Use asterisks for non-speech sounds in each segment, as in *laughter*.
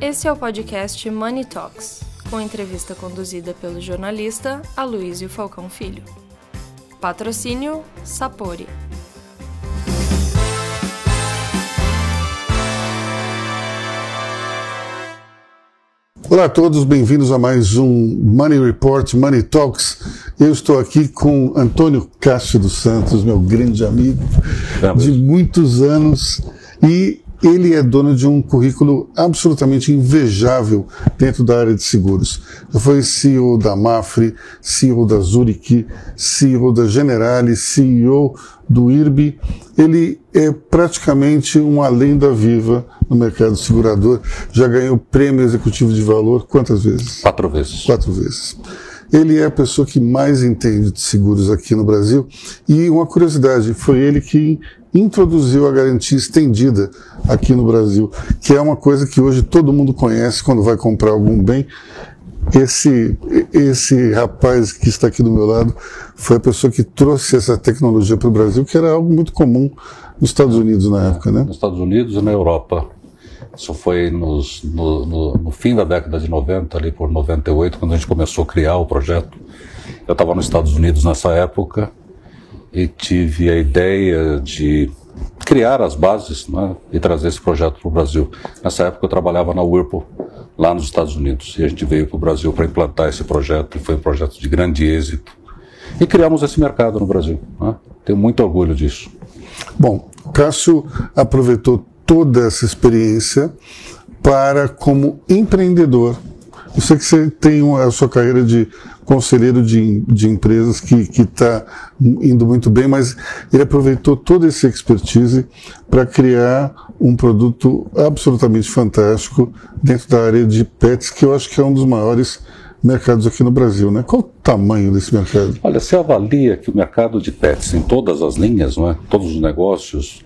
Esse é o podcast Money Talks, com entrevista conduzida pelo jornalista Aloysio Falcão Filho. Patrocínio Sapori. Olá a todos, bem-vindos a mais um Money Report, Money Talks. Eu estou aqui com Antônio Castro dos Santos, meu grande amigo de muitos anos, e ele é dono de um currículo absolutamente invejável dentro da área de seguros. Já foi CEO da Mafre, CEO da Zurich, CEO da Generali, CEO do IRB. Ele é praticamente uma lenda viva no mercado segurador. Já ganhou prêmio executivo de valor quantas vezes? Quatro vezes. Quatro vezes. Ele é a pessoa que mais entende de seguros aqui no Brasil. E uma curiosidade, foi ele que introduziu a garantia estendida aqui no Brasil, que é uma coisa que hoje todo mundo conhece quando vai comprar algum bem. Esse, esse rapaz que está aqui do meu lado foi a pessoa que trouxe essa tecnologia para o Brasil, que era algo muito comum nos Estados Unidos na época, né? Nos Estados Unidos e na Europa. Isso foi nos, no, no, no, fim da década de 90, ali por 98, quando a gente começou a criar o projeto. Eu estava nos Estados Unidos nessa época e tive a ideia de criar as bases né, e trazer esse projeto para o Brasil. Nessa época eu trabalhava na Whirlpool, lá nos Estados Unidos, e a gente veio para o Brasil para implantar esse projeto, e foi um projeto de grande êxito. E criamos esse mercado no Brasil. Né? Tenho muito orgulho disso. Bom, Cássio aproveitou toda essa experiência para, como empreendedor, eu sei que você tem a sua carreira de conselheiro de, de empresas que está indo muito bem, mas ele aproveitou toda essa expertise para criar um produto absolutamente fantástico dentro da área de pets, que eu acho que é um dos maiores mercados aqui no Brasil, né? Qual o tamanho desse mercado? Olha, você avalia que o mercado de pets em todas as linhas, não é? todos os negócios,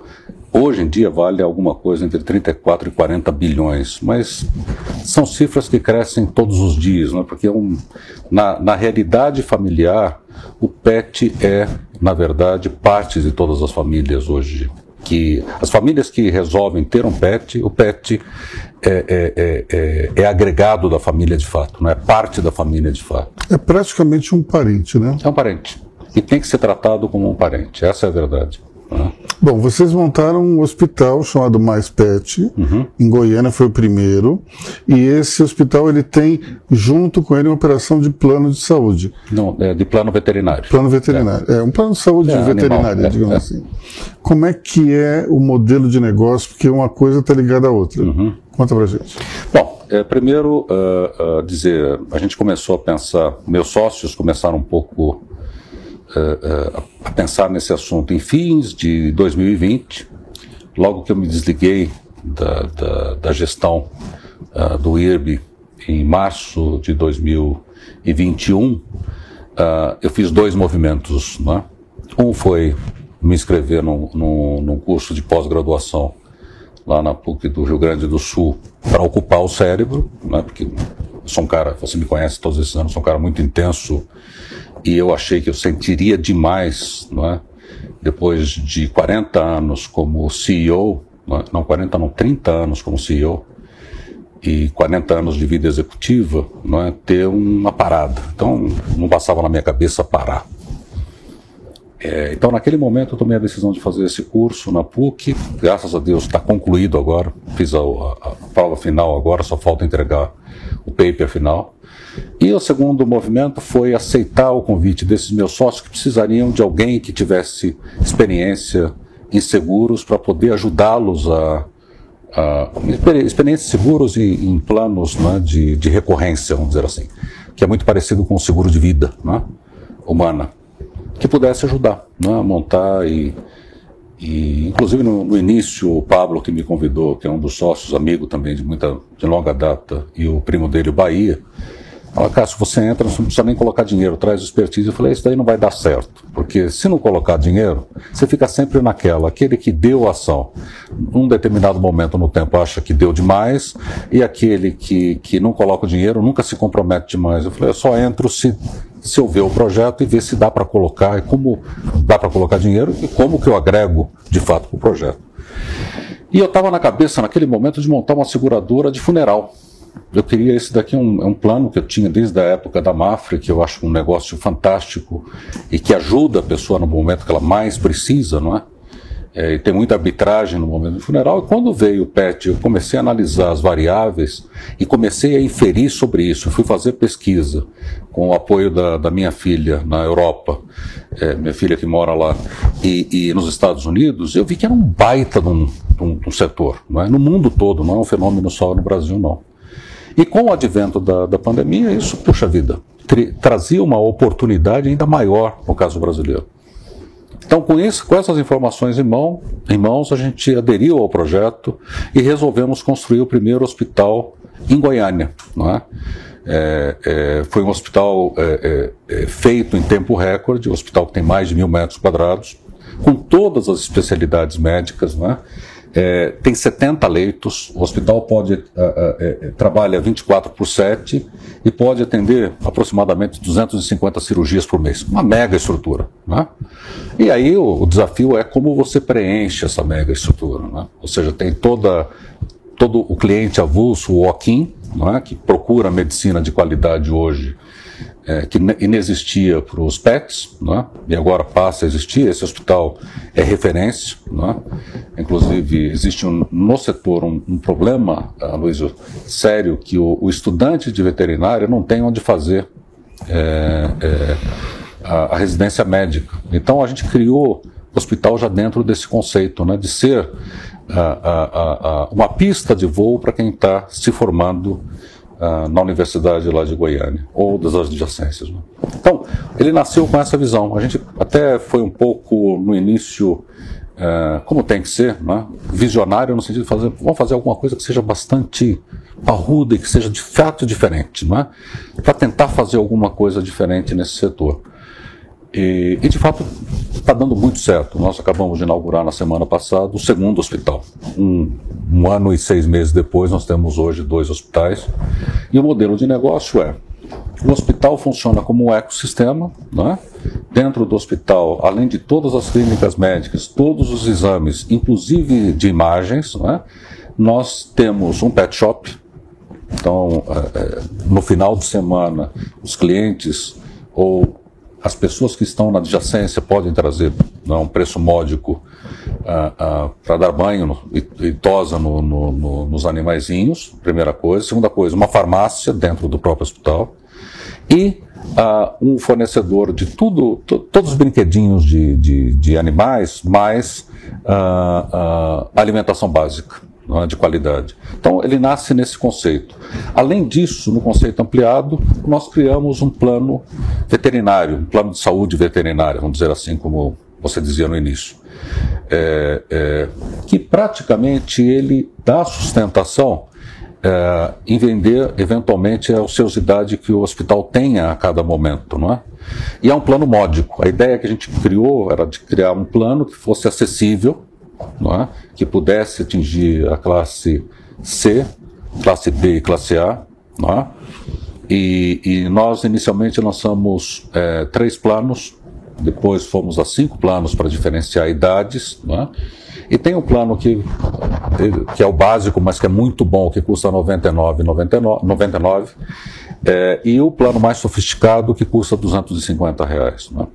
hoje em dia vale alguma coisa entre 34 e 40 bilhões, mas são cifras que crescem todos os dias, não é? porque é um, na, na realidade familiar, o pet é, na verdade, parte de todas as famílias hoje que as famílias que resolvem ter um pet, o pet é, é, é, é, é agregado da família de fato, não é parte da família de fato. É praticamente um parente, né? É um parente. E tem que ser tratado como um parente, essa é a verdade. Bom, vocês montaram um hospital chamado Mais Pet, uhum. em Goiânia foi o primeiro, e esse hospital ele tem junto com ele uma operação de plano de saúde. Não, é de plano veterinário. Plano veterinário, é, é um plano de saúde é, veterinária, é, digamos é. assim. Como é que é o modelo de negócio? Porque uma coisa está ligada à outra. Uhum. Conta pra gente. Bom, é, primeiro uh, uh, dizer, a gente começou a pensar, meus sócios começaram um pouco a pensar nesse assunto em fins de 2020, logo que eu me desliguei da, da, da gestão uh, do IRB em março de 2021, uh, eu fiz dois movimentos. Né? Um foi me inscrever num, num, num curso de pós-graduação lá na PUC do Rio Grande do Sul para ocupar o cérebro, né? porque sou um cara, você me conhece todos esses anos, sou um cara muito intenso e eu achei que eu sentiria demais, não é? depois de 40 anos como CEO, não, é? não 40 não, 30 anos como CEO, e 40 anos de vida executiva, não é? ter uma parada. Então, não passava na minha cabeça parar. É, então, naquele momento, eu tomei a decisão de fazer esse curso na PUC. Graças a Deus, está concluído agora. Fiz a, a, a prova final agora, só falta entregar o paper final. E o segundo movimento foi aceitar o convite desses meus sócios que precisariam de alguém que tivesse experiência em seguros para poder ajudá-los a, a experiências seguros em, em planos né, de, de recorrência, vamos dizer assim, que é muito parecido com o seguro de vida né, humana, que pudesse ajudar né, a montar e, e inclusive no, no, início o Pablo que me convidou, que é um dos sócios, amigo também de muita de longa data, e o primo dele, o Bahia, Fala, Cássio, você entra, você não precisa nem colocar dinheiro, traz expertise. Eu falei, isso daí não vai dar certo, porque se não colocar dinheiro, você fica sempre naquela, aquele que deu a ação, num determinado momento no tempo acha que deu demais, e aquele que, que não coloca o dinheiro nunca se compromete demais. Eu falei, eu só entro se, se eu ver o projeto e ver se dá para colocar, e como dá para colocar dinheiro, e como que eu agrego de fato para o projeto. E eu estava na cabeça, naquele momento, de montar uma seguradora de funeral eu queria esse daqui, é um, é um plano que eu tinha desde a época da Mafra, que eu acho um negócio fantástico e que ajuda a pessoa no momento que ela mais precisa, não é? é, tem muita arbitragem no momento do funeral. E quando veio o PET, eu comecei a analisar as variáveis e comecei a inferir sobre isso. Eu fui fazer pesquisa com o apoio da, da minha filha na Europa, é, minha filha que mora lá, e, e, nos Estados Unidos. Eu vi que era um baita de um, de um, de um setor, não é? no mundo todo, não é um fenômeno só no Brasil, não. E com o advento da, da pandemia, isso, puxa vida, trazia uma oportunidade ainda maior no caso brasileiro. Então, com isso, com essas informações em, mão, em mãos, a gente aderiu ao projeto e resolvemos construir o primeiro hospital em Goiânia. Não é? É, é, foi um hospital é, é, é feito em tempo recorde, um hospital que tem mais de mil metros quadrados, com todas as especialidades médicas, não é? Tem 70 leitos, o hospital pode uh, uh, trabalha 24 por 7 e pode atender aproximadamente 250 cirurgias por mês. Uma mega estrutura. Né? E aí o, o, desafio é como você preenche essa mega estrutura. Né? Ou seja, tem toda, todo o cliente avulso, o walk-in, é? que procura medicina de qualidade hoje é, que inexistia para os PETs, né? e agora passa a existir. Esse hospital é referência. Né? Inclusive, existe um, no setor um, um problema, uh, Luiz, sério, que o, o, estudante de veterinária não tem onde fazer é, é, a, a, residência médica. Então, a gente criou o hospital já dentro desse conceito, né? de ser uh, uh, uma pista de voo para quem está se formando uh, na Universidade lá de Goiânia, ou das adjacências. Né? Então, ele nasceu com essa visão. A gente até foi um pouco, no início, uh, como tem que ser, né? visionário no sentido de fazer, vamos fazer alguma coisa que seja bastante parruda e que seja de fato diferente, não é? para tentar fazer alguma coisa diferente nesse setor. E, e de fato está dando muito certo. Nós acabamos de inaugurar na semana passada o segundo hospital. Um, um ano e seis meses depois, nós temos hoje dois hospitais. E o modelo de negócio é: o hospital funciona como um ecossistema, né? Dentro do hospital, além de todas as clínicas médicas, todos os exames, inclusive de imagens, né? nós temos um pet shop. Então, é, é, no final de semana, os clientes ou as pessoas que estão na adjacência podem trazer né, um preço módico ah, ah, para dar banho no, e, e, tosa no, no, no, nos animaizinhos, primeira coisa. Segunda coisa, uma farmácia dentro do próprio hospital. E ah, um fornecedor de tudo, todos os brinquedinhos de, de, de animais, mais alimentação básica é? de qualidade. Então, ele nasce nesse conceito. Além disso, no conceito ampliado, nós criamos um plano veterinário, um plano de saúde veterinária, vamos dizer assim, como você dizia no início, é, é, que praticamente ele dá sustentação é, em vender eventualmente a ociosidade que o hospital tenha a cada momento, não é? E é um plano módico. A ideia que a gente criou era de criar um plano que fosse acessível, não é? que pudesse atingir a classe C, classe B e classe A. Não é? e, e nós inicialmente lançamos é, três planos, depois fomos a cinco planos para diferenciar idades. Não é? E tem um plano que, que é o básico, mas que é muito bom, que custa R$ 99,99, 99, é, e o plano mais sofisticado que custa 250 reais. Né?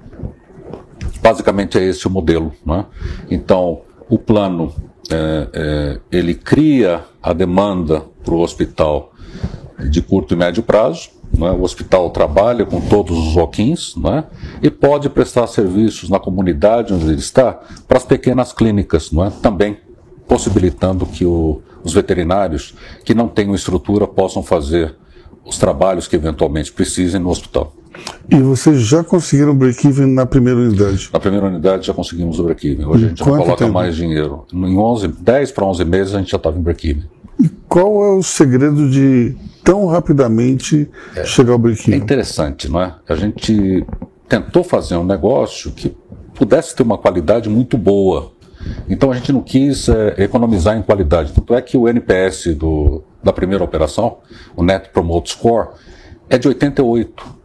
Basicamente é esse o modelo. Né? Então, o plano é, é, ele cria a demanda para o hospital de curto e médio prazo. Né? O hospital trabalha com todos os walk-ins né? e pode prestar serviços na comunidade onde ele está para as pequenas clínicas, não é? também possibilitando que o, os veterinários que não tenham estrutura possam fazer os trabalhos que eventualmente precisem no hospital. E vocês já conseguiram break-even na primeira unidade? Na primeira unidade já conseguimos o break-even. Hoje a gente não coloca tempo? mais dinheiro. Em 11, 10 para 11 meses a gente já estava em break-even. E qual é o segredo de tão rapidamente é, chegar ao break-even? É interessante, não é? A gente tentou fazer um negócio que pudesse ter uma qualidade muito boa. Então a gente não quis é, economizar em qualidade. Tanto é que o NPS do, da primeira operação, o Net Promote Score, é de 88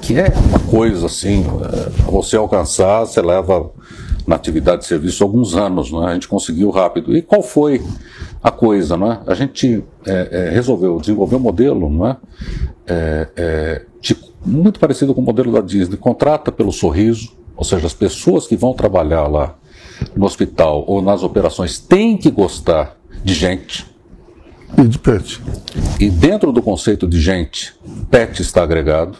que é uma coisa assim, é, você alcançar, você leva na atividade de serviço alguns anos, né? a gente conseguiu rápido. E qual foi a coisa? Né? A gente é, é, resolveu desenvolver um modelo não é? é, é muito parecido com o modelo da Disney, contrata pelo sorriso, ou seja, as pessoas que vão trabalhar lá no hospital ou nas operações têm que gostar de gente. E de pet. E dentro do conceito de gente, pet está agregado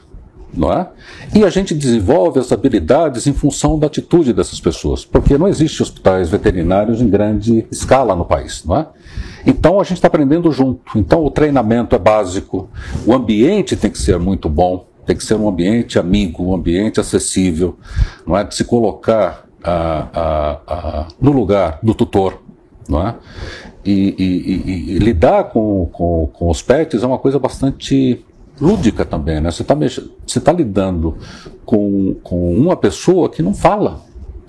não é? E a gente desenvolve as habilidades em função da atitude dessas pessoas, porque não existe hospitais veterinários em grande escala no país, não é? Então a gente está aprendendo junto. Então o treinamento é básico, o ambiente tem que ser muito bom, tem que ser um ambiente amigo, um ambiente acessível, não é? De se colocar no lugar do tutor, não é? E, e, e, e lidar com, com, com os pets é uma coisa bastante lúdica também, né? Você está tá lidando com, com uma pessoa que não fala,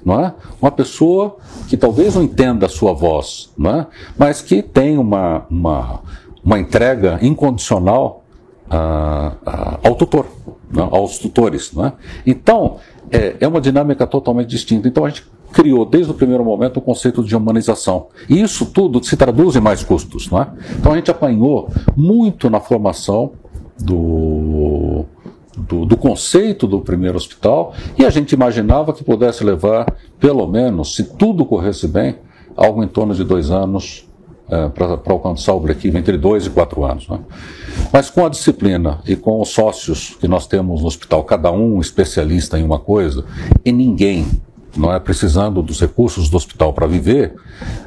não é? Uma pessoa que talvez não entenda a sua voz, não é? Mas que tem uma, uma, uma entrega incondicional uh, uh, ao tutor, não? Aos tutores, não é? Então, é, é uma dinâmica totalmente distinta. Então, a gente criou desde o primeiro momento o conceito de humanização. E isso tudo se traduz em mais custos. Não é? Então a gente apanhou muito na formação do, do, do, conceito do primeiro hospital e a gente imaginava que pudesse levar, pelo menos, se tudo corresse bem, algo em torno de dois anos é, para alcançar o break entre dois e quatro anos. Né? Mas com a disciplina e com os sócios que nós temos no hospital, cada um especialista em uma coisa, e ninguém não é precisando dos recursos do hospital para viver,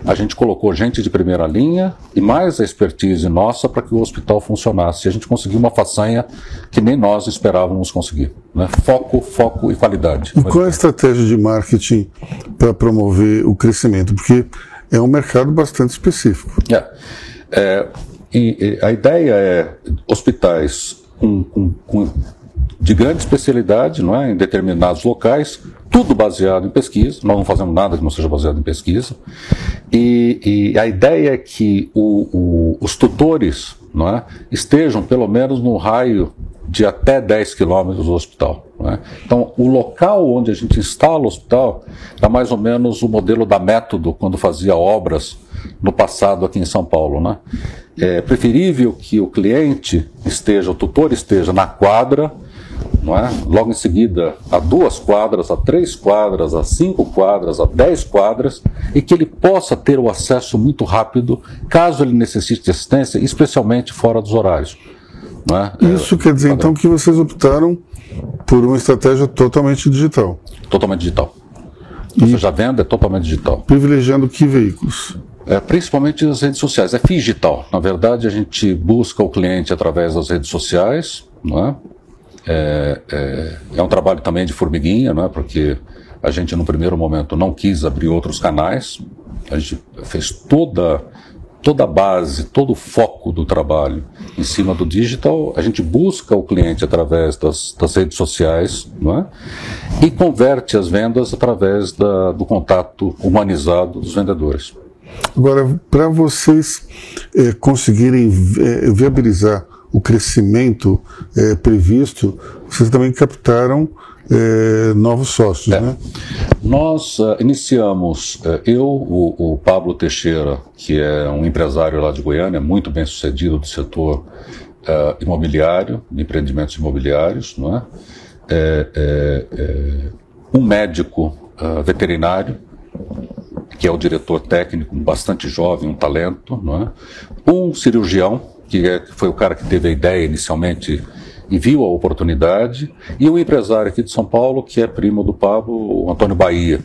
a gente colocou gente de primeira linha e mais a expertise nossa para que o hospital funcionasse. E a gente conseguiu uma façanha que nem nós esperávamos conseguir. Né? Foco, foco e qualidade. E qual é a estratégia de marketing para promover o crescimento? Porque é um mercado bastante específico. É. é e, e a ideia é hospitais com, com, com de grande especialidade não é, em determinados locais, tudo baseado em pesquisa, nós não fazemos nada que não seja baseado em pesquisa, e, e a ideia é que o, o, os tutores não é, estejam pelo menos no raio de até 10 quilômetros do hospital. É? Então, o local onde a gente instala o hospital é mais ou menos o modelo da Método, quando fazia obras no passado aqui em São Paulo. Né? É preferível que o cliente esteja, o tutor esteja na quadra, não é? Logo em seguida, a duas quadras, a três quadras, a cinco quadras, a dez quadras, e que ele possa ter o acesso muito rápido, caso ele necessite de assistência, especialmente fora dos horários. Não é? Isso é, quer dizer, então, que vocês optaram por uma estratégia totalmente digital. Totalmente digital. E Ou seja, a venda é totalmente digital. Privilegiando que veículos? É, principalmente as redes sociais. É digital. Na verdade, a gente busca o cliente através das redes sociais, não é? É, é, é, um trabalho também de formiguinha, né, porque a gente no primeiro momento não quis abrir outros canais, a gente fez toda, toda a base, todo o foco do trabalho em cima do digital, a gente busca o cliente através das, das redes sociais né, e converte as vendas através da, do contato humanizado dos vendedores. Agora, para vocês é, conseguirem é, viabilizar o crescimento é, previsto, vocês também captaram é, novos sócios, é. né? Nós uh, iniciamos, uh, eu, o, o, Pablo Teixeira, que é um empresário lá de Goiânia, muito bem sucedido do setor uh, imobiliário, de empreendimentos imobiliários, não é? é, é, é um médico veterinário, que é o diretor técnico, bastante jovem, um talento, não é? um cirurgião, que é, foi o cara que teve a ideia inicialmente e viu a oportunidade, e um empresário aqui de São Paulo, que é primo do Pablo, o Antônio Bahia,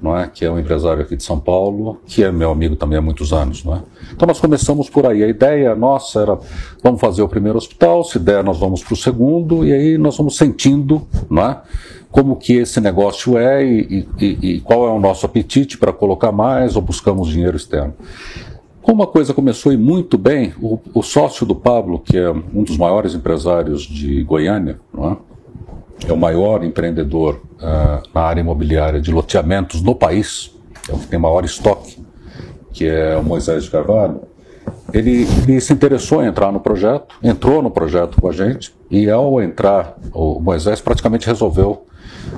não é? que é um empresário aqui de São Paulo, que é meu amigo também há muitos anos. Não é? Então nós começamos por aí. A ideia nossa era, vamos fazer o primeiro hospital, se der nós vamos para o segundo, e aí nós vamos sentindo não é? como que esse negócio é e, e, e qual é o nosso apetite para colocar mais ou buscamos dinheiro externo. Como a coisa começou ir muito bem, o, o, sócio do Pablo, que é um dos maiores empresários de Goiânia, é? é? o maior empreendedor uh, na área imobiliária de loteamentos no país, é o que tem maior estoque, que é o Moisés de Carvalho, ele, ele, se interessou em entrar no projeto, entrou no projeto com a gente, e ao entrar, o Moisés praticamente resolveu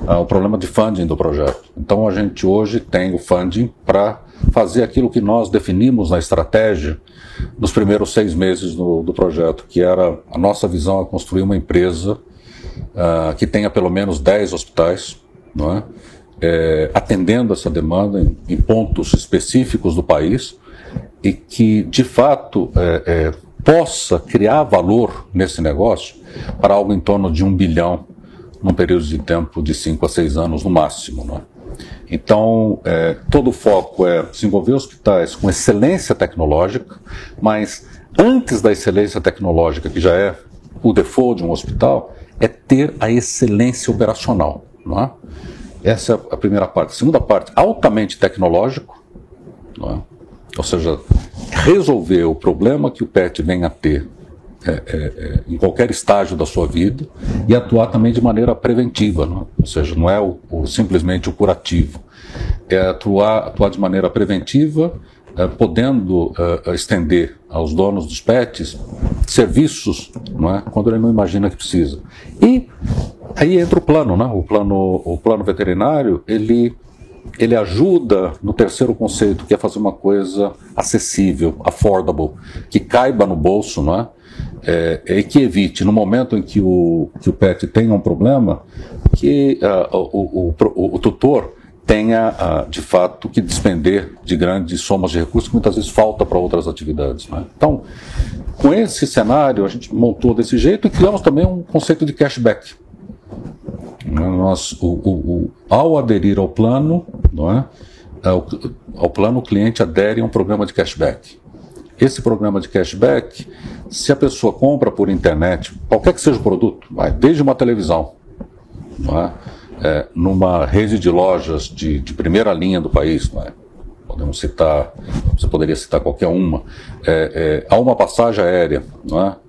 uh, o problema de funding do projeto. Então a gente hoje tem o funding para fazer aquilo que nós definimos na estratégia nos primeiros seis meses do, do projeto, que era a nossa visão é construir uma empresa uh, que tenha pelo menos 10 hospitais, não é? É, atendendo essa demanda em, em, pontos específicos do país e que, de fato, é, é, possa criar valor nesse negócio para algo em torno de um bilhão num período de tempo de 5 a 6 anos no máximo. Não é? Então, é, todo o foco é desenvolver hospitais com excelência tecnológica, mas antes da excelência tecnológica, que já é o default de um hospital, é ter a excelência operacional. Não é? Essa é a primeira parte. A segunda parte, altamente tecnológico, não é? ou seja, resolver o problema que o PET vem a ter é, é, é, em qualquer estágio da sua vida e atuar também de maneira preventiva, não? É? ou seja, não é o, o, simplesmente o curativo, é atuar, atuar de maneira preventiva, é, podendo é, estender aos donos dos pets serviços, não é, quando ele não imagina que precisa. E aí entra o plano, né? O plano, o plano veterinário, ele ele ajuda no terceiro conceito, que é fazer uma coisa acessível, affordable, que caiba no bolso, não é? É, é que evite, no momento em que o, que o pet tenha um problema, que uh, o, o, o, tutor tenha, uh, de fato, que despender de grandes somas de recursos que muitas vezes falta para outras atividades. Né? Então, com esse cenário, a gente montou desse jeito e criamos também um conceito de cashback. Nós, o, o, ao aderir ao plano, não é? ao, ao plano, o cliente adere a um programa de cashback. Esse programa de cashback, se a pessoa compra por internet, qualquer que seja o produto, vai, desde uma televisão, é? É, numa rede de lojas de, de primeira linha do país, é? podemos citar, você poderia citar qualquer uma, é, é, há uma passagem aérea, é?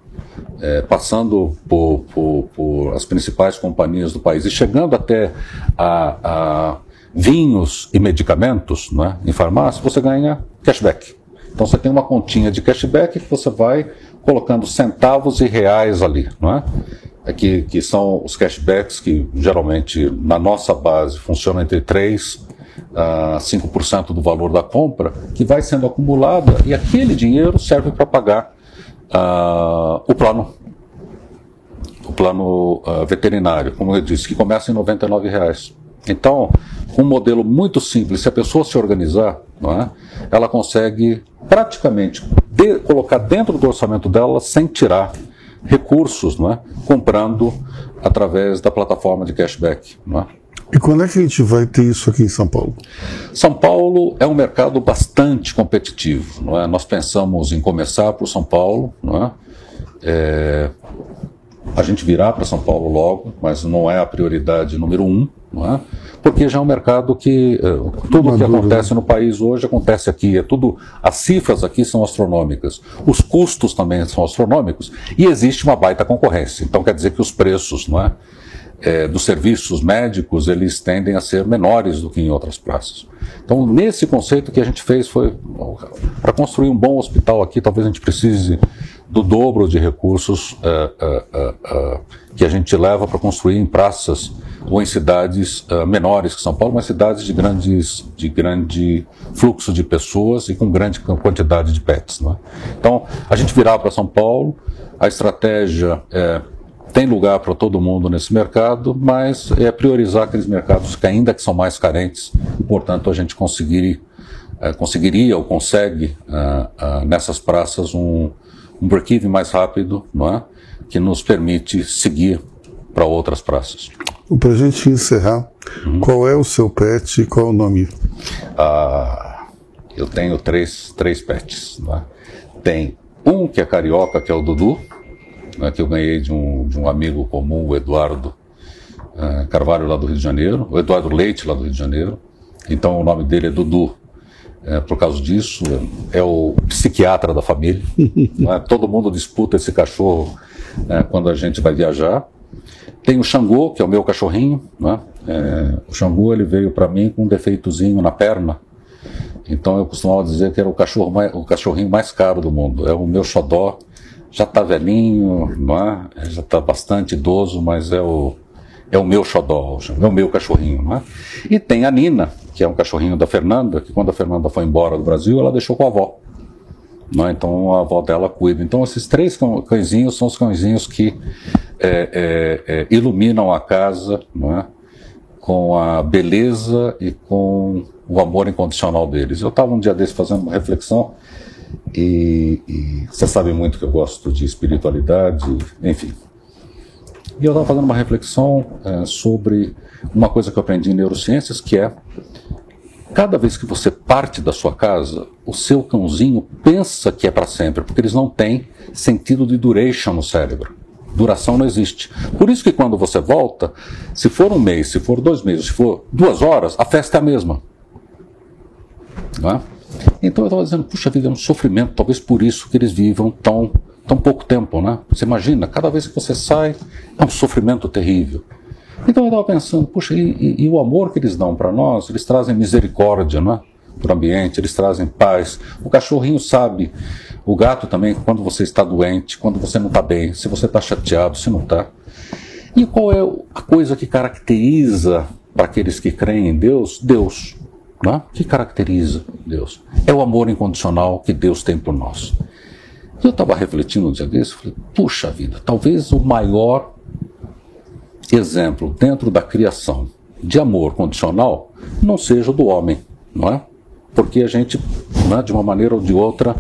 Passando por, por, por, as principais companhias do país e chegando até a, a vinhos e medicamentos em farmácia, você ganha cashback. Então você tem uma continha de cashback que você vai colocando centavos e reais ali, não é? é que, que são os cashbacks que geralmente na nossa base funcionam entre 3 a 5% do valor da compra, que vai sendo acumulada e aquele dinheiro serve para pagar uh, o plano o plano uh, veterinário, como eu disse, que começa em R$ reais. Então, um modelo muito simples, se a pessoa se organizar, é, ela consegue praticamente de, colocar dentro do orçamento dela sem tirar recursos, é, comprando através da plataforma de cashback. É. E quando é que a gente vai ter isso aqui em São Paulo? São Paulo é um mercado bastante competitivo. Não é? Nós pensamos em começar por São Paulo, não é? é a gente virá para São Paulo logo, mas não é a prioridade número um, não é? porque já é um mercado que uh, tudo o que acontece no país hoje acontece aqui, é tudo as cifras aqui são astronômicas, os custos também são astronômicos e existe uma baita concorrência. Então quer dizer que os preços, não é? É, dos serviços médicos eles tendem a ser menores do que em outras praças. Então, nesse conceito que a gente fez foi para construir um bom hospital aqui, talvez a gente precise do dobro de recursos é, é, é, que a gente leva para construir em praças ou em cidades menores que São Paulo, mas cidades de, grandes, de grande fluxo de pessoas e com grande quantidade de pets. É? Então, a gente virá para São Paulo, a estratégia tem lugar para todo mundo nesse mercado, mas é priorizar aqueles mercados que ainda que são mais carentes, portanto a gente conseguir, conseguiria ou consegue nessas praças um, um break-even mais rápido, não é? que nos permite seguir para outras praças. Para a gente encerrar, uhum. qual é o seu pet e qual é o nome? Ah, eu tenho três, três pets. É? Tem um que é carioca, que é o Dudu, é? que eu ganhei de um, de um amigo comum, o Eduardo uh, Carvalho, lá do Rio de Janeiro, o Eduardo Leite, lá do Rio de Janeiro. Então o nome dele é Dudu é, por causa disso, é o psiquiatra da família. *laughs* é? Todo mundo disputa esse cachorro é, quando a gente vai viajar. Tem o Xangô, que é o meu cachorrinho. É? é o Xangô ele veio para mim com um defeitozinho na perna. Então eu costumava dizer que era o, cachorro mais, o cachorrinho mais caro do mundo. É o meu xodó. Já está velhinho, não é? já está bastante idoso, mas é o, é o meu xodó, é o meu cachorrinho. Não é? E tem a Nina, que é um cachorrinho da Fernanda, que quando a Fernanda foi embora do Brasil, ela deixou com a avó. Não é? Então a avó dela cuida. Então esses três cãezinhos são os cãezinhos que é, é, é, iluminam a casa não é? com a beleza e com o amor incondicional deles. Eu estava um dia desse fazendo uma reflexão e, e você sabe muito que eu gosto de espiritualidade, enfim. E eu estava fazendo uma reflexão é, sobre uma coisa que eu aprendi em neurociências, que é cada vez que você parte da sua casa, o seu cãozinho pensa que é para sempre, porque eles não têm sentido de duration no cérebro. Duração não existe. Por isso que quando você volta, se for um mês, se for dois meses, se for duas horas, a festa é a mesma. Não é? Então eu estava dizendo, puxa vida, é um sofrimento, talvez por isso que eles vivam tão, tão pouco tempo, né? Você imagina, cada vez que você sai, é um sofrimento terrível. Então eu estava pensando, puxa, e, e, e, o amor que eles dão para nós, eles trazem misericórdia, né? Para o ambiente, eles trazem paz. O cachorrinho sabe, o gato também, quando você está doente, quando você não está bem, se você está chateado, se não está. E qual é a coisa que caracteriza para aqueles que creem em Deus? Deus. Né? que caracteriza Deus? É o amor incondicional que Deus tem por nós. Eu estava refletindo um dia desse, falei, puxa vida, talvez o maior exemplo dentro da criação de amor condicional não seja o do homem, não é? Porque a gente, né, de uma maneira ou de outra,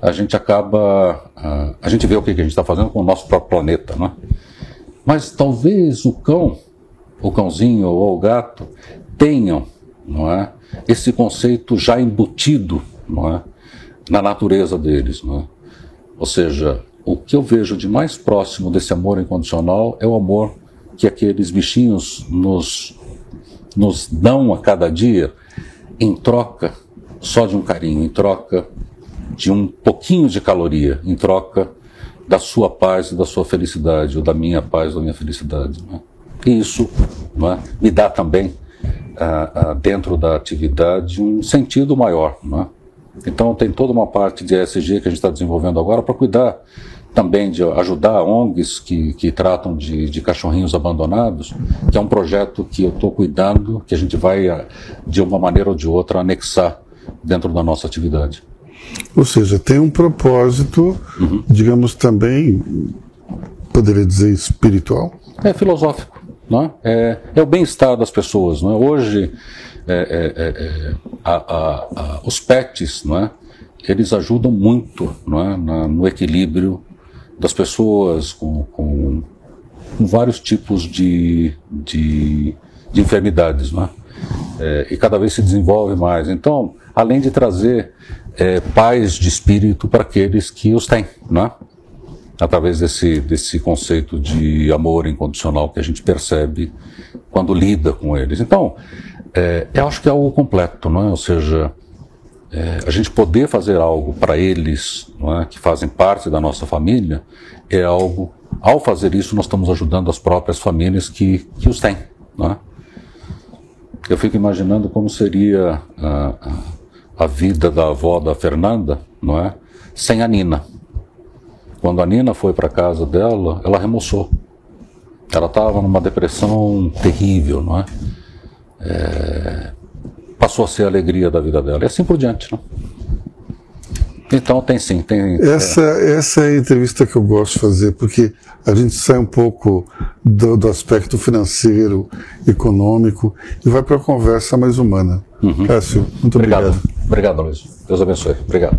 a gente acaba, a, a gente vê o que a gente está fazendo com o nosso próprio planeta, não é? Mas talvez o cão, o cãozinho ou o gato tenham, não é? esse conceito já embutido não é? na natureza deles. Não é? Ou seja, o que eu vejo de mais próximo desse amor incondicional é o amor que aqueles bichinhos nos, nos dão a cada dia em troca só de um carinho, em troca de um pouquinho de caloria, em troca da sua paz e da sua felicidade, ou da minha paz ou da minha felicidade. É? E isso é? me dá também dentro da atividade um sentido maior. Né? Então, tem toda uma parte de ESG que a gente está desenvolvendo agora para cuidar também de ajudar ONGs que, que tratam de, de cachorrinhos abandonados, que é um projeto que eu estou cuidando, que a gente vai, de uma maneira ou de outra, anexar dentro da nossa atividade. Ou seja, tem um propósito, uhum. digamos também, poderia dizer espiritual? É filosófico. É? É, é o bem-estar das pessoas. Não é? Hoje, é, é, é, a, a, a, os pets, não é? eles ajudam muito? Na, no equilíbrio das pessoas com, com, com vários tipos de, de, de enfermidades. Não é? E cada vez se desenvolve mais. Então, além de trazer é, paz de espírito para aqueles que os têm, não é? Através desse, desse conceito de amor incondicional que a gente percebe quando lida com eles. Então, é, eu acho que é algo completo, não é? Ou seja, é, a gente poder fazer algo para eles, é? que fazem parte da nossa família, é algo. Ao fazer isso, nós estamos ajudando as próprias famílias que, que os têm, é? Eu fico imaginando como seria a, a vida da avó da Fernanda, não é? Sem a Nina. Quando a Nina foi para casa dela, ela remoçou. Ela estava numa depressão terrível, não é? é? Passou a ser a alegria da vida dela. E assim por diante, não? Então tem sim, tem. Essa, é... essa é a entrevista que eu gosto de fazer, porque a gente sai um pouco do, do aspecto financeiro, econômico, e vai para a conversa mais humana. Uhum. Cássio, muito obrigado. Obrigado, obrigado Luiz. Deus abençoe. Obrigado.